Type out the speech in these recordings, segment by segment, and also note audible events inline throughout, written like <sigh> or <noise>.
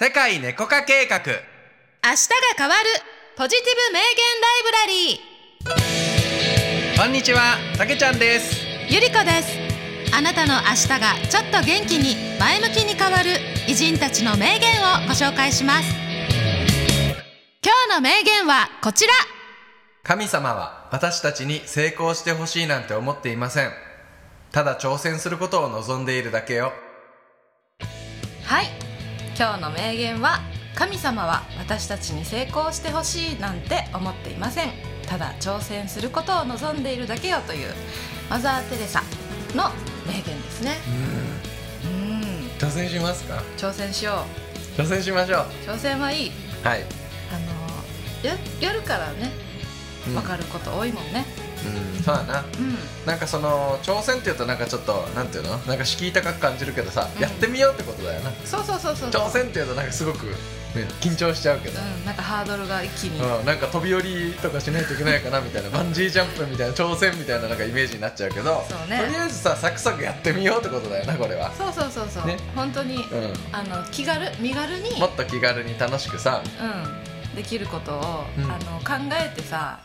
世界猫化計画。明日が変わるポジティブ名言ライブラリー。こんにちはたけちゃんです。ゆりこです。あなたの明日がちょっと元気に前向きに変わる偉人たちの名言をご紹介します。今日の名言はこちら。神様は私たちに成功してほしいなんて思っていません。ただ挑戦することを望んでいるだけよ。はい今日の名言は神様は私たちに成功してほしいなんて思っていません。ただ挑戦することを望んでいるだけよというマザー・テレサの名言ですね。うん。挑戦しますか？挑戦しよ挑戦しましょう。う挑戦はいい。はい。あのややるからねうん分かること多いもんね。うんそうだな。うん。なんかその挑戦っていうとなんかちょっとなんていうの？なんか敷居高く感じるけどさ、うん。やってみようってことだよな。そうそうそうそう挑戦っていうとなんかすごく、ね、緊張しちゃうけど、うんなんかハードルが一気に。うん、なんか飛び降りとかしないといけないかなみたいなバンジージャンプみたいな挑戦みたいななんかイメージになっちゃうけどそうね。とりあえずさサクサクやってみようってことだよなこれは、そうそうそうそう、ね。本当にうあの気軽身軽に。ん、もっと気軽に楽しくさうん、できることを、うん。あの考えてさ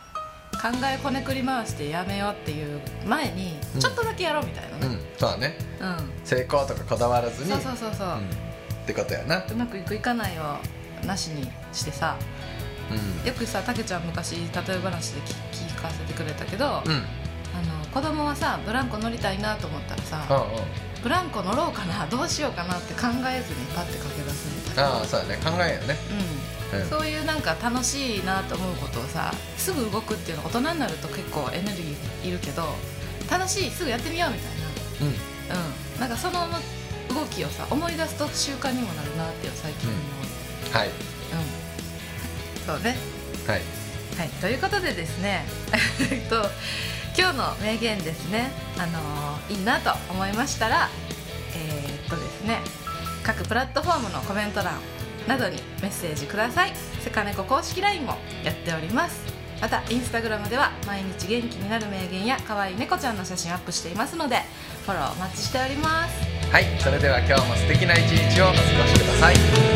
考えこねくり回してやめようっていう前にうん。ちょっとだけやろうみたいなね、うん。そうだね。うん。成功とかこだわらずに。そうそうそうそう、うん。ってことやな。うまくいくいかないをなしにしてさ。うん。よくさたけちゃん昔例え話で聞聞かせてくれたけど、うん。あの子供はさブランコ乗りたいなと思ったらさ、うんうんブランコ乗ろうかなどうしようかなって考えずにパッて駆け出すみたいな。ああそうだね。考えよね。うん。うん。そういうなんか楽しいなと思うことをさすぐ動くっていうのは大人になると結構エネルギーいるけど楽しいすぐやってみようみたいうん。なうん。なんかその動きをさ思い出すと習慣にもなるなっていう最近思う。はい。うん、そうね。はい。はい。ということでですね <laughs> えっと今日の名言ですね。あのーいいなと思いましたらえーっとですね各プラットフォームのコメント欄などにメッセージください。セカネコ公式 LINE もやっております。またインスタグラムでは毎日元気になる名言や可愛い猫ちゃんの写真アップしていますのでフォローお待ちしております。はいそれでは今日も素敵な一日をお過ごしください。